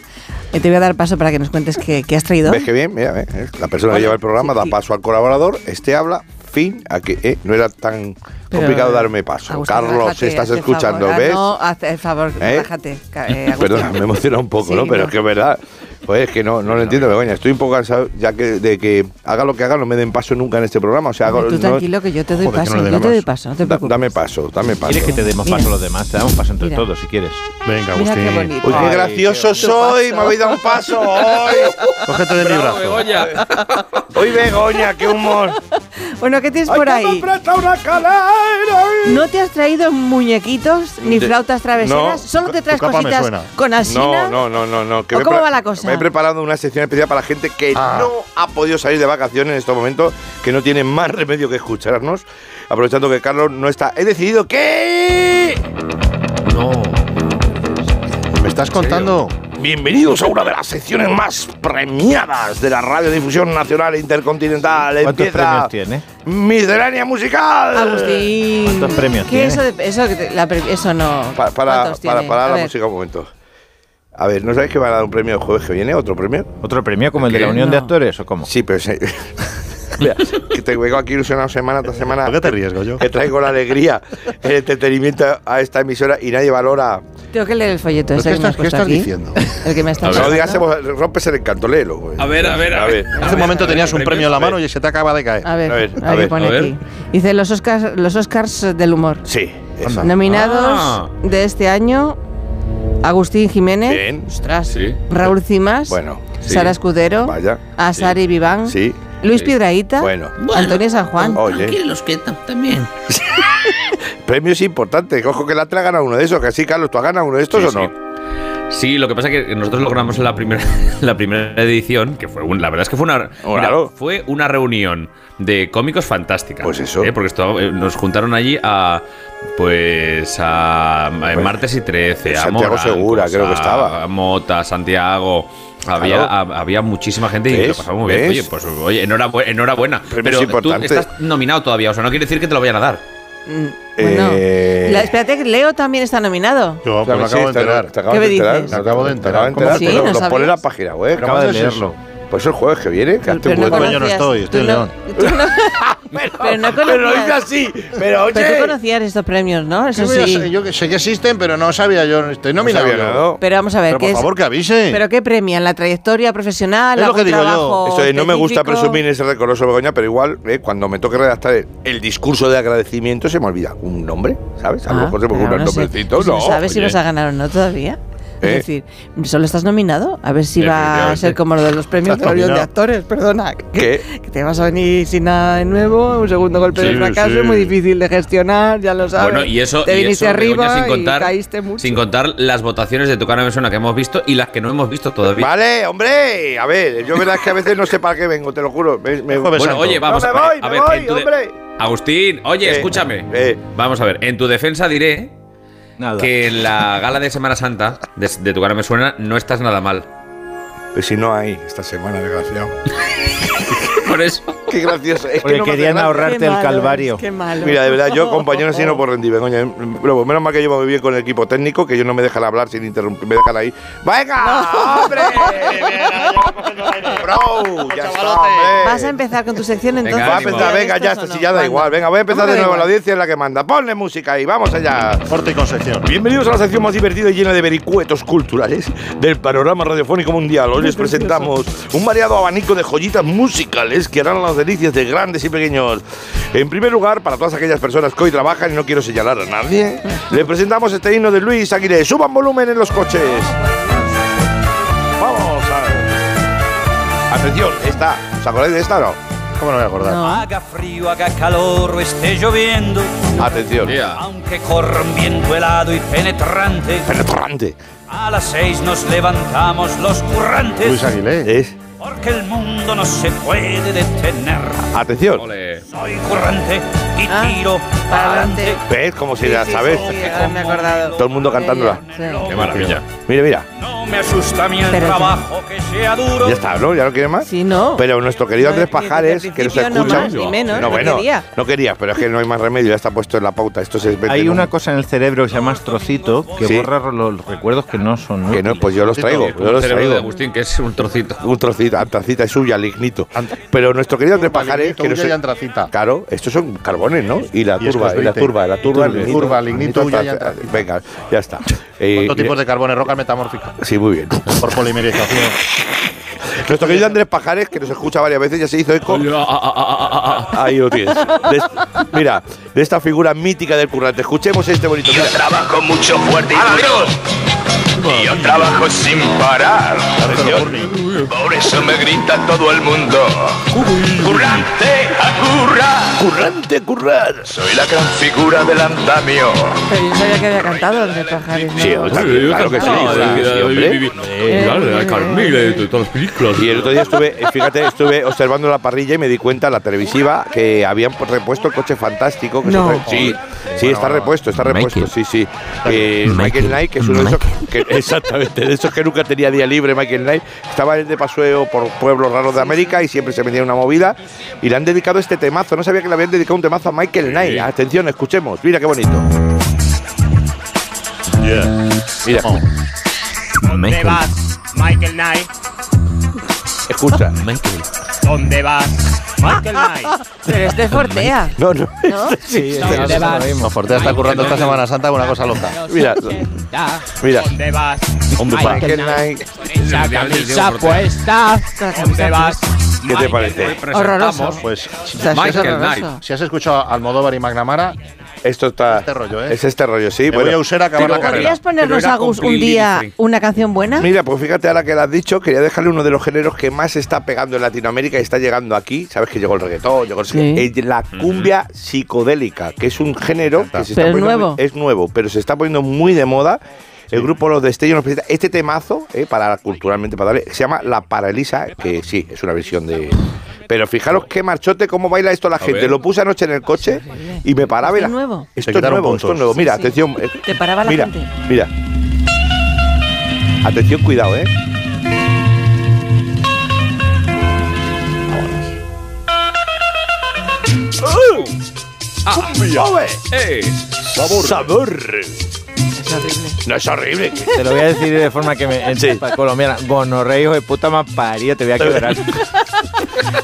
Eh, te voy a dar paso para que nos cuentes qué, qué has traído. ¿Ves qué bien? Mira, eh, la persona que lleva el programa sí, da sí. paso al colaborador, este habla, fin, a que eh, no era tan Pero, complicado darme paso. Agustín, Carlos, estás escuchando, favor. Ah, ¿ves? No, haz el favor, ¿Eh? relájate. ca- eh. (laughs) Perdona, me emociona un poco, Sí, ¿no? Pero no. es que es verdad. Pues es que no, no lo entiendo, Begoña. Estoy un poco cansado ya que de que haga lo que haga no me den paso nunca en este programa. O sea, hago, Tú no- tranquilo que yo te doy paso, no yo te doy paso. no te Da- preocupes. dame paso, dame paso. ¿Quieres que te demos Mira. paso a los demás? Te damos paso entre Mira. todos si quieres. Venga, Mira qué Agustín. bonito. Uy, qué Ay, gracioso qué- soy, me habéis dado un paso (laughs) hoy. Cógete de mi brazo. Begoña. (laughs) Hoy Begoña, qué humor. Bueno, ¿qué tienes por Ay, que ahí? una calera. ¿No te has traído muñequitos ni De- flautas traveseras? no. ¿Solo te traes cositas con asina? No, no, no, no, no. que ¿O me he cómo va la cosa? Me he preparado una sección especial para la gente que Ah. no ha podido salir de vacaciones en estos momentos, que no tiene más remedio que escucharnos. Aprovechando que Carlos no está. He decidido que. No. ¿Me estás contando? Bienvenidos a una de las secciones más premiadas de la radiodifusión nacional e intercontinental. ¿Cuántos Empieza premios tiene? Miscelánea musical. Agustín. ¿Cuántos premios ¿Qué tiene? eso, de- eso, que te- la pre- eso no. Pa- para ¿Cuántos para la ver. música un momento. A ver, ¿no sabéis que van a dar un premio el jueves que viene? ¿Otro premio? ¿Otro premio como el de la Unión de. Actores o cómo? Sí, pero sí. (laughs) Mira, que te vengo aquí ilusionado semana tras semana. ¿Por qué te ríes, Goyo? Que traigo la alegría, el entretenimiento a esta emisora y nadie valora. Tengo que leer el folleto ¿Pero ese qué que me has estás- qué estás diciendo? (laughs) El que me está No digas, rompes el encanto, léelo. güey. A ver, a ver, a ver. Hace un momento tenías un premio en la mano y se te acaba de caer. A ver, A a ver, ver, a ver, pone a ver. aquí. Dice los Oscars, los Oscars del humor. Sí, eso. Nominados Ah. de este año: Agustín Jiménez, Bien. ostras, Sí. Raúl Cimas, Bueno, Sí. Sara Escudero, Vaya. Asari Viván, Sí. Luis Sí. Piedraíta, Bueno. Antonio San Juan. Oye, los que también. (laughs) premios importantes. Ojo que la ha ganado uno de esos. Que así, Carlos, ¿tú has ganado uno de estos Sí, o sí. no? Sí, lo que pasa es que nosotros logramos en la primera, (laughs) la primera edición, que fue un- la verdad es que fue una, mira, fue una reunión de cómicos fantástica. Pues eso. ¿eh? Porque esto- eh, nos juntaron allí a pues a, a Martes y 13, a Santiago Morancos, Segura, creo que estaba. a Mota, Santiago. Había, a- había muchísima gente y lo pasamos muy bien. Oye, pues oye, enhorabuena. enhorabuena. Premios Pero tú estás nominado todavía, o sea, no quiere decir que te lo vayan a dar. Mm, Bueno, Eh, la- espérate, que Leo también está nominado. Yo pues, me Sí, acabo de te- enterar. te acabas ¿Qué de me enterar. dices? Me acabo de Te acabas de enterar. enterar, Sí, pero ¿no lo pone en la página web. Acaba de ¿Qué haces leerlo. eso? Pues el jueves que viene. Que Pero un no. Coño, no estoy, estoy en no- León. (laughs) no- pero no Pero lo conocías- hice así. Pero oye. Pero tú conocías estos premios, ¿no? Eso sí. sé- Yo que sé que existen, pero no sabía yo. Estoy nominado. sabía yo. nada. Pero vamos a ver, Pero ¿qué por es? favor, que avise. ¿Pero qué premian? ¿La trayectoria profesional? Es lo que digo yo. de no me gusta presumir ese recoloso Begoña, pero igual, eh, cuando me toque redactar el, el discurso de agradecimiento, se me olvida un nombre, ¿sabes? A lo Ah, mejor se me pero ocurre no sé. nombrecito. Pues No, no sabes si vas a ganar o no todavía. ¿Eh? Es decir, solo estás nominado. A ver si va a ser como lo de los premios de de. Actores. Perdona. ¿Qué? que te vas a venir sin nada de nuevo. Un segundo golpe de Sí, fracaso. sí. Es muy difícil de gestionar. Ya lo sabes. Bueno, y eso, Te y viniste eso, Begoña, arriba sin contar, y caíste mucho. sin contar las votaciones de tu cara me suena que hemos visto y las que no hemos visto todavía. Vale, hombre, a ver, yo verdad es que a veces no sé para qué vengo, te lo juro. Me- me- Bueno, oye, vamos No, a me ver. voy, a me voy, de- hombre. Agustín, oye, Eh, escúchame. eh. Vamos a ver, en tu defensa diré Nada. que en la gala de Semana Santa de, de tu cara me suena no estás nada mal. Pues si no hay esta semana, desgraciado. (laughs) Por eso. Qué gracioso. Es que Porque no hace querían ahorrarte el calvario. Mira, de verdad, yo (laughs) compañero así no puedo rendirme, coño. Luego, menos mal que llevo muy bien con el equipo técnico, que ellos no me dejan hablar sin interrumpir, me dejan ahí. ¡Venga, hombre! ¡Bro! ¡Ya está, hombre! Vas a empezar con tu sección entonces. Va a empezar, venga, ya está, si ya da igual. Venga, voy a empezar de nuevo, la audiencia es la que manda. Ponle música ahí, vamos allá. Corte y con sección. Bienvenidos a la sección más divertida y llena de vericuetos culturales del panorama radiofónico mundial. Hoy les presentamos un variado abanico de joyitas musicales que harán las delicias de grandes y pequeños. En primer lugar, para todas aquellas personas que hoy trabajan y no quiero señalar a nadie, les presentamos este himno de Luis Aguilé. Suban volumen en los coches. Vamos a ver. Atención, esta. ¿Os acordáis de esta o no? ¿Cómo no me voy a acordar? Haga frío, haga calor o esté lloviendo. Atención. Aunque corra un viento helado y penetrante. Penetrante. A las seis nos levantamos los currantes. Luis Aguilé. Es. Porque el mundo no se puede detener. Atención. Soy currante y Ah, tiro para adelante. ¿Ves? Como si la sabes. Sí, ahora me he acordado. Todo el mundo cantándola. Qué maravilla. Mira, mira. No me asusta a mí el Pero ya- trabajo que sea duro. Ya está, ¿no? ¿Ya no quiere más? Sí, no. Pero nuestro querido No, Andrés Pajares, que nos principio no escucha. más, ni menos, no bueno, quería. no quería, pero es que no hay más remedio, ya está puesto en la pauta. Esto se Hay una cosa en el cerebro que se llama trocito que Sí. borra los recuerdos que no son. Que no, pues yo los traigo, yo los cerebro de traigo. Agustín, que es un trocito. Un trocito, antracita es suya, lignito. Pero nuestro querido Andrés Pajares, que no sé. antracita. Claro, estos son carbones, ¿no? Y la Y turba, y la turba, la turba, el lignito. Turba, lignito, huya y antrac- antracita. Venga, ya está. Eh, ¿Cuántos tipos de carbones? Roca metamórfica. Sí, muy bien. Por polimerización. Nuestro querido Andrés Pajares, que nos escucha varias veces, ya se hizo eco. Ahí lo tienes. De mira, de esta figura mítica del currante. Escuchemos este bonito. Mira. Trabajo mucho fuerte y duro. Y yo trabajo sin parar. Por eso me grita todo el mundo. Currante a currar. Currante, currar. Soy la gran figura del andamio. Pero yo sabía que había cantado Andrés Pajares. ¿no? Sí, también, claro que sí. Claro, Carmila, de todas las películas. Y el otro día estuve, eh, fíjate, estuve observando la parrilla y me di cuenta, la televisiva, que habían repuesto el coche fantástico. Que No. se sí, sí, está repuesto, está repuesto, sí, sí. Eh, Michael Knight, que es uno de esos. que- exactamente, de esos que nunca tenía día libre, Michael Knight. Estaba de paseo por pueblos raros de América y siempre se metía en una movida. Y le han dedicado este temazo. No sabía que le habían dedicado un temazo a Michael Knight. Atención, escuchemos. Mira qué bonito. Mira, ¿Dónde vas, Michael Knight? escucha. ¿Dónde vas, Michael Knight? Pero este es Fortea. No, no. ¿No? (laughs) Sí, ¿Dónde vas? No, Fortea está currando esta Semana Santa con una cosa loca. Mira, mira. ¿Dónde vas? ¿Dónde va? Michael Knight. Esa camisa puesta. ¿Dónde vas? ¿Qué te parece? Horroroso. Pues sea, sí, es Michael horroroso. Knight. Si has escuchado a Almodóvar y McNamara, Esto está. este rollo, ¿eh? Es este rollo, sí. Me voy a usar a acabar la carrera. ¿Podrías ponernos Pero era a Gus con un día una canción buena? Mira, pues fíjate ahora que lo has dicho, quería dejarle uno de los géneros que más está pegando en Latinoamérica y está llegando aquí. Sabes que llegó el reggaetón, llegó el Sí. la cumbia psicodélica, que es un género que se está Pero es poniendo- nuevo. es nuevo, pero se está poniendo muy de moda. El grupo Los Destellos nos presenta este temazo, eh, para culturalmente para darle, se llama La Paralisa, que sí, es una versión de. Pero fijaros qué marchote, cómo baila esto la gente. Lo puse anoche en el coche y me paraba. y ¿Esto es nuevo? Esto es nuevo, esto es nuevo. Mira, atención. eh, Te paraba la mira, gente. mira. Atención, cuidado, ¿eh? ¡Cumbia! ¡Eh! ¡Sabor! ¡Sabor! Es horrible. No es horrible. Te lo voy a decir de forma que me. En (laughs) Sí. colombiana. Gonorrea, hijo de puta más parido, te voy a quebrar. (laughs)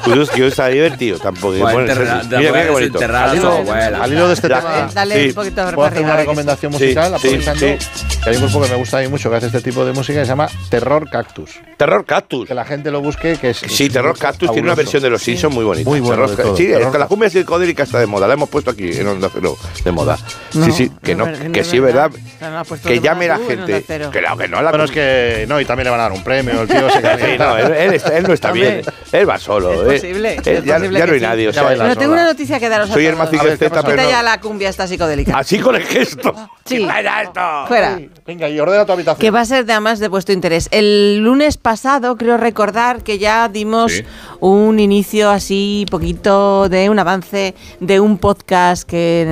Pues que está divertido tampoco. Bueno, enterra-. Mira, mira qué bonito. Al hilo-. Al hilo de este Ya, tema, Dale sí. un poquito de puedo hacer una recomendación Sí, musical, sí, aprovechando sí. que hay un grupo que me gusta a mí mucho que hace este tipo de música que se llama Terror Cactus. Terror Cactus. Que la gente lo busque, que es. Sí, es Terror Cactus tiene una fabuloso. versión de los Simpsons muy bonita. Muy todo. Sí, Terror esta- la cumbia psicodélica está de moda. La hemos puesto aquí en Onda Cero de moda. No, sí, sí, que no, es que sí, es verdad. Puesto Que llame la gente. Cero. Que no, que no la Bueno, es que. No, y también le van a dar un premio. El tío (laughs) se Sí, no, él, él está- él no está Hombre, bien. Él va solo. Es eh. posible, Él es ya, posible ya que no hay sí. nadie. O sea, Pero tengo una noticia que daros a Soy el todos. Mazinger A ver, ¿qué Z, pasa? pero Quita ya la cumbia esta psicodélica. Así con el gesto. Sí. (laughs) Quita esto. Fuera. Venga, y ordena tu habitación. Que va a ser de además de vuestro interés. El lunes pasado creo recordar que ya dimos Sí. un inicio así poquito de un avance de un podcast que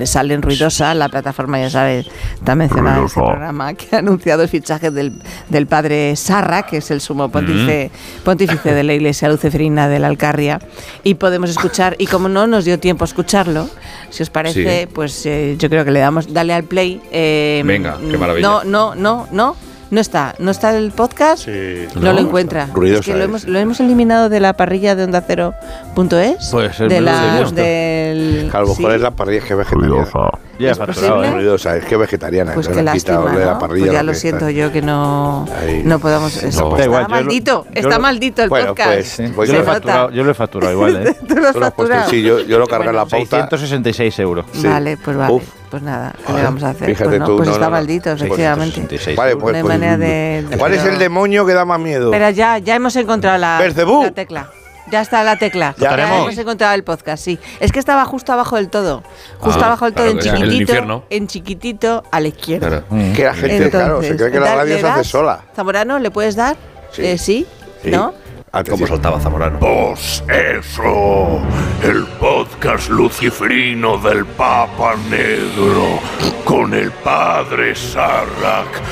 en sale en Ruidosa, la plataforma, ya sabes, está mencionada en este programa, que ha anunciado el fichaje del, del padre Sarra, que es el sumo pontífice, pontífice de la Iglesia Lucifrina de la Alcarria, y podemos escuchar, y como no nos dio tiempo a escucharlo, si os parece, Sí. pues eh, yo creo que le damos, dale al play. eh, Venga, qué maravilla. No, no, no, no. No está, no está el podcast, no, No. lo encuentra. Es que lo es. hemos, lo hemos eliminado de la parrilla de onda cero punto es. Puede ser, de lo la, del, A lo mejor sí. es la parrilla que es vegetariana. Ya, ¿Es? ¿eh? Ruidosa, es que es vegetariana. Pues entonces qué lástima, ¿no? parrilla Pues ya lo lo que siento está. yo que no, Ahí. no podamos... eso. Da está igual, lo- maldito, yo está lo- maldito el Bueno, podcast. pues, voy Yo lo, facturado, yo lo he facturado igual, (laughs) ¿eh? Tú lo has lo has puesto, facturado. sí, yo, yo lo cargué en la pauta. 666 euros. Vale, pues vale. Pues nada, ¿qué le vamos a hacer? Fíjate pues no, tú, pues no, está no, no. maldito, efectivamente. Vale, pues, no pues, manera de... de- ¿Cuál es el demonio que da más miedo? Espera, ya, ya hemos encontrado la, tecla. Ya está la tecla. Ya hemos encontrado el podcast, sí. Es que estaba justo abajo del todo. Justo Ah, abajo del todo, claro, en chiquitito. En chiquitito, a la izquierda. Que la gente, claro, se cree que la radio ¿le se hace sola. Zamorano, ¿le puedes dar? Sí. Eh, ¿Sí? Sí. ¿No? ¿Cómo saltaba Zamorano? Pues eso, el podcast lucifrino del Papa Negro con el padre Sarrak.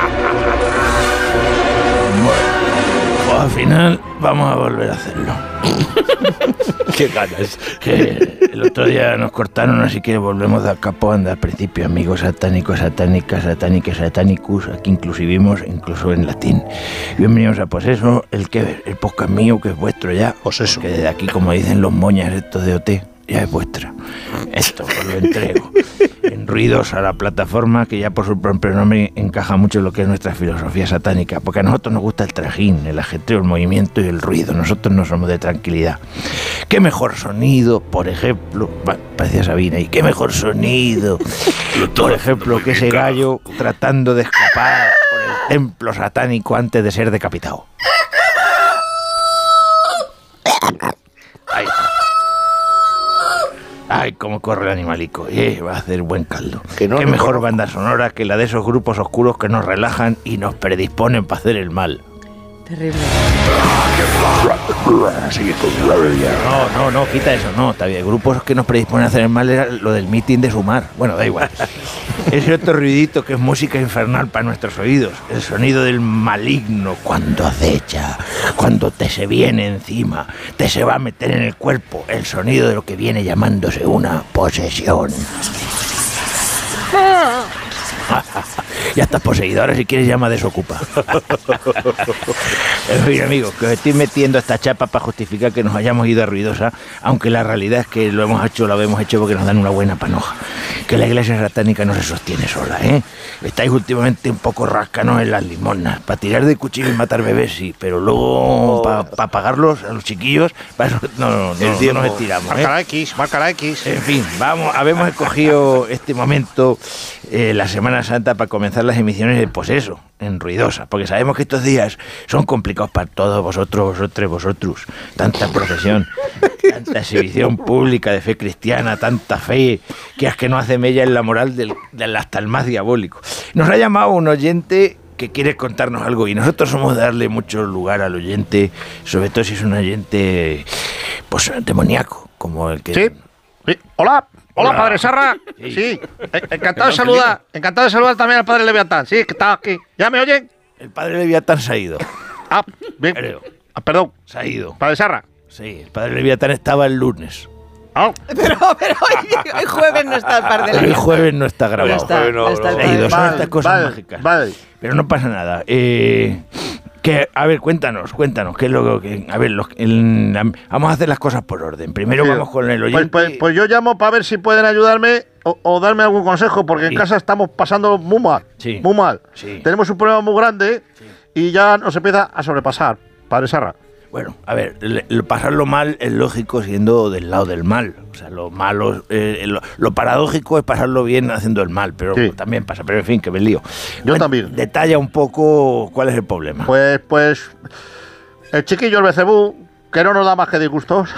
(laughs) al final vamos a volver a hacerlo. (laughs) Qué ganas. Que el otro día nos cortaron, así que volvemos de capo anda al principio, amigos satánicos, satánicas, satánicas, satanicus, aquí inclusivimos, incluso en latín. Bienvenidos a Pues eso, el que el podcast mío, que es vuestro ya. Pues eso. Que desde aquí, como dicen los moñas estos de OT, ya es vuestra. Esto os lo entrego. Ruidos a la plataforma, que ya por su propio nombre encaja mucho en lo que es nuestra filosofía satánica, porque a nosotros nos gusta el trajín, el ajetreo, el movimiento y el ruido. Nosotros no somos de tranquilidad. ¿Qué mejor sonido, por ejemplo? Bueno, parecía Sabina, ¿y qué mejor sonido? (laughs) Por ejemplo, que ese gallo tratando de escapar por el templo satánico antes de ser decapitado. Ahí. Ay, cómo corre el animalico. Eh, va a hacer buen caldo. Qué no, no mejor conozco. banda sonora que la de esos grupos oscuros que nos relajan y nos predisponen para hacer el mal. Terrible. No, no, no, quita eso, no, está bien. Grupos que nos predisponen a hacer el mal era lo del meeting de sumar. Bueno, da igual. (laughs) Ese otro ruidito que es música infernal para nuestros oídos. El sonido del maligno cuando acecha, cuando te se viene encima, te se va a meter en el cuerpo. El sonido de lo que viene llamándose una posesión. (laughs) (laughs) Ya estás poseído, ahora si quieres llama desocupa. (laughs) en fin, amigos, que os estoy metiendo esta chapa para justificar que nos hayamos ido a ruidosa, aunque la realidad es que lo hemos hecho, lo habemos hecho porque nos dan una buena panoja. Que la iglesia satánica no se sostiene sola, ¿eh? Estáis últimamente un poco rascanos en las limonas. Para tirar de cuchillo y matar bebés, sí, pero luego para pagarlos a los chiquillos, para eso no, no, no, no nos estiramos. ¿eh? Marca la X, marca la X. En fin, vamos, habemos escogido este momento, eh, la Semana Santa, para comenzar las emisiones de Pues eso, en Ruidosa, porque sabemos que estos días son complicados para todos vosotros, vosotros, vosotros. Tanta procesión, tanta exhibición pública de fe cristiana, tanta fe, que es que no hace mella en la moral del, hasta el más diabólico. Nos ha llamado un oyente que quiere contarnos algo y nosotros somos darle mucho lugar al oyente, sobre todo si es un oyente pues demoníaco, como el que... Sí. Hola, hola, Hola. padre Sarra. Sí, E- encantado de saludar, encantado de saludar también al padre Leviatán. Sí, que está aquí. ¿Ya me oyen? El padre Leviatán se ha ido. Ah, bien. Ah, perdón. Se ha ido. Padre Sarra. Sí, el padre Leviatán estaba el lunes. Ah. Pero, pero hoy, hoy jueves no está el par de Pero el jueves no está grabado. No está, no está el Se ha ido, son estas cosas vale, mágicas. vale. Pero no pasa nada. Eh, que, a ver, cuéntanos, cuéntanos, ¿qué es lo que... A ver, los- el- la- vamos a hacer las cosas por orden. Primero Sí. vamos con el Pues, oyente. pues- pues yo llamo para ver si pueden ayudarme o, o darme algún consejo, porque Sí. en casa estamos pasando muy mal. Sí. Muy mal. Tenemos un problema muy grande y ya nos empieza a sobrepasar, padre Sarra. Bueno, a ver, le- le- pasarlo mal es lógico siendo del lado del mal. O sea, lo malo, eh, lo, lo paradójico es pasarlo bien haciendo el mal, pero también pasa. Pero en fin, que me lío. Yo también. Detalla un poco cuál es el problema. Pues, pues, el chiquillo, el Becebú, que no nos da más que disgustos.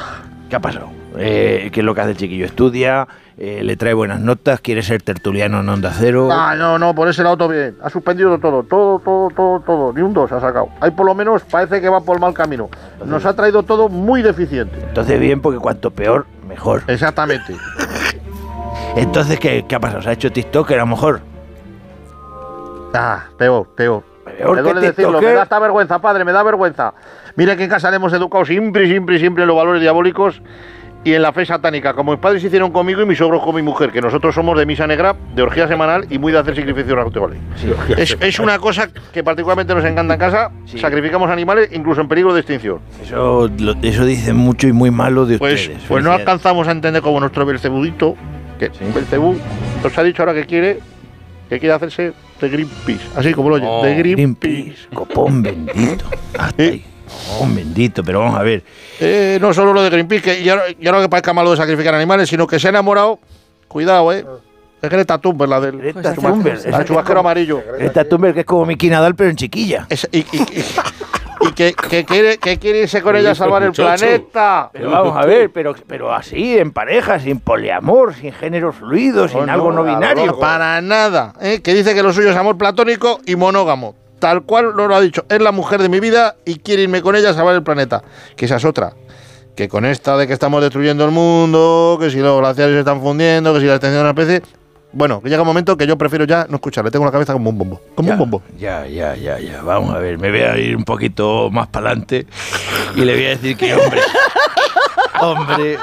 ¿Qué ha pasado? Eh, ¿Qué es lo que hace el chiquillo? Estudia, eh, le trae buenas notas, quiere ser tertuliano en Onda Cero. Ah, no, no, por ese lado todo bien. Ha suspendido todo, todo, todo, todo, todo. Ni un 2 ha sacado. Ahí por lo menos parece que va por mal camino. Nos ha traído todo muy deficiente. Entonces bien, porque cuanto peor, mejor. Exactamente. (laughs) Entonces, ¿qué, qué ha pasado? ¿Se ha hecho TikTok a lo mejor? Ah, peor, peor. Peor me duele decirlo, me da hasta vergüenza, padre, me da vergüenza. Mira que en casa le hemos educado siempre, siempre, siempre en los valores diabólicos y en la fe satánica, como mis padres hicieron conmigo y mis suegros con mi mujer, que nosotros somos de misa negra, de orgía semanal y muy de hacer sacrificios rituales. es, es una cosa que particularmente nos encanta en casa, sacrificamos animales incluso en peligro de extinción. Eso, lo- eso dice mucho y muy malo de Pues, ustedes. pues no alcanzamos a entender como nuestro Belcebudito, que Belcebú nos ha dicho ahora que quiere, que quiere hacerse de Greenpeace, así como lo oye, Oh, de Greenpeace. Copón bendito. (laughs) Hasta ahí. Copón bendito, pero vamos a ver. Eh, no solo lo de Greenpeace, que ya, ya no que parezca malo de sacrificar animales, sino que se ha enamorado, cuidado, eh, es Greta Thunberg, la del Greta Thunberg, la esa del que chubasquero amarillo. Greta Thunberg que es como Miki Nadal, pero en chiquilla. Es- y, y- y- y que, que quiere, que quiere irse con ella a salvar el planeta. Pero vamos a ver, pero, pero así, en pareja, sin poliamor, sin género fluido, sin Oh, algo no binario. Para nada. ¿eh? Que dice que lo suyo es amor platónico y monógamo. Tal cual lo ha dicho. Es la mujer de mi vida y quiere irme con ella a salvar el planeta. Que esa es otra. Que con esta de que estamos destruyendo el mundo, que si los glaciares se están fundiendo, que si la extensión de la especie. Bueno, que llega un momento que yo prefiero ya no escucharle. Tengo la cabeza como un bombo. Como un bombo. Ya, ya, ya, ya. Vamos a ver, me voy a ir un poquito más para adelante y le voy a decir que, hombre, (laughs) hombre,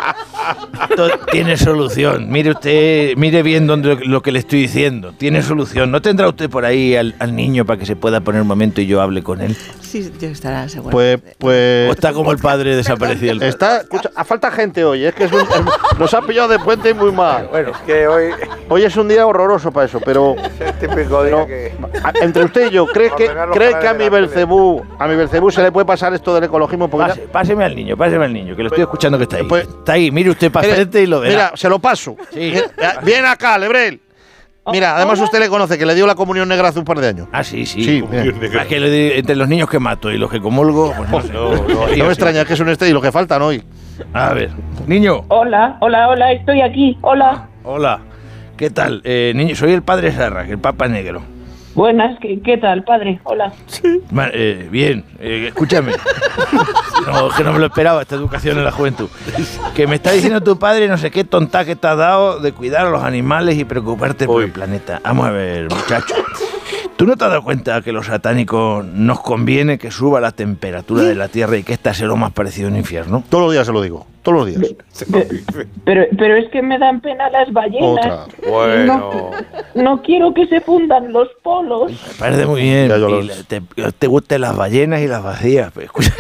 tiene solución. Mire usted, mire bien donde, lo que le estoy diciendo. Tiene solución. ¿No tendrá usted por ahí al, al niño para que se pueda poner un momento y yo hable con él? Sí, yo estará seguro. Pues, pues. ¿O está como el padre desaparecido? Está, escucha, a falta gente hoy, es que es un- es- nos ha pillado de puente y muy mal. Bueno, es que hoy Hoy es un día horroroso para eso, pero (laughs) es el típico día No. que. a- entre usted y yo, ¿cree que, cree que a mi. Belcebú, a mi Belcebú se le puede pasar esto del ecologismo? Pase- páseme al niño, páseme al niño, que lo estoy escuchando que está ahí. Pues- está ahí, mire usted para frente y lo verá. Mira, se lo paso. Sí. Bien, Bien acá, Lebrel. Mira, además usted le conoce, que le dio la comunión negra hace un par de años. Ah, sí, sí. Sí, Como- bien. Es que le di- entre los niños que mato y los que comulgo, pues no sé. (laughs) No me extraña que es un este y lo que faltan hoy. A ver, niño. Hola, hola, hola, estoy aquí. Hola. Hola. ¿Qué tal? Eh, niño, soy el padre Sarra, el Papa Negro. Buenas, ¿qué, qué tal, padre? Hola. Ma- eh, bien, eh, escúchame. (laughs) No, que no me lo esperaba esta educación en la juventud. Que me está diciendo tu padre no sé qué tonta que te ha dado de cuidar a los animales y preocuparte por el planeta. Vamos a ver, muchacho. ¿Tú no te has dado cuenta que los satánicos nos conviene que suba la temperatura de la Tierra y que esta sea lo más parecido a un infierno? Todos los días se lo digo, todos los días. Pero, pero es que me dan pena las ballenas. Otra. Bueno. No quiero que se fundan los polos. Me parece muy bien. Lo- la- te, te gusten las ballenas y las vacías. pero escucha.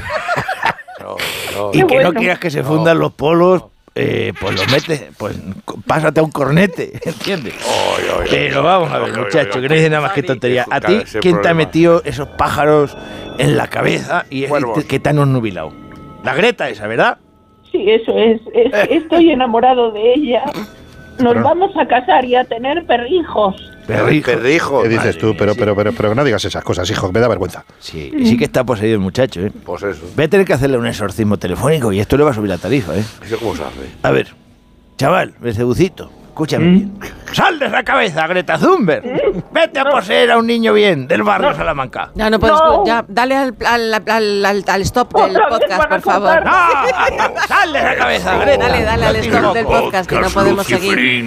No, no, y que no quieras que se fundan los polos, eh, pues los metes, pues pásate a un cornete, (laughs) ¿entiendes? Pero vamos a ver, Ay, ay, muchacho, ay, que no dice nada más que tontería. ¿A ti quién te ha metido esos pájaros en la cabeza y, Bueno, y te- que te han nubilado? La Greta esa, ¿verdad? Sí, eso es. es- estoy enamorado de ella. Nos Pero- vamos a casar y a tener perrijos. Perrijo. Perrijo. ¿Qué dices tú? Pero, sí. pero, pero, pero que no digas esas cosas, hijo, que me da vergüenza. Sí, sí que está poseído el muchacho, ¿eh? Pues eso. Voy a tener que hacerle un exorcismo telefónico y esto le va a subir la tarifa, ¿eh? ¿Eso cómo se hace? A ver, chaval, Belcebucito, escúchame bien. ¡Sal de esa cabeza, Greta Thunberg! Vete a poseer a un niño bien del barrio Salamanca. Ya no puedes. No. Ya, dale al, al, al, al- al stop del podcast, por favor. ¡No! ¡Sal de esa cabeza, Greta! Dale, dale al stop del podcast, que no podemos seguir.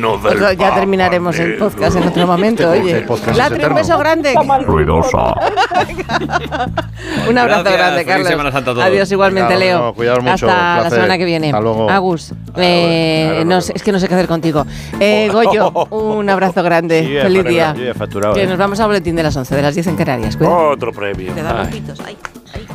ya terminaremos el podcast en otro momento, oye. el podcast es Latre, un beso grande. Ruidosa. Un abrazo Gracias, grande, Carlos. Semana Santa a todos. Adiós igualmente, Leo. Hasta la semana que viene. Hasta luego. Agus, eh, no sé, es que no sé qué hacer contigo. Eh, Goyo, (laughs) un abrazo grande. Sí, Feliz día. facturado, Que ¿eh? nos vamos al boletín de las 11 de las 10 en Canarias. Cuidado. Otro premio. Te dan Ay. Ay, ay.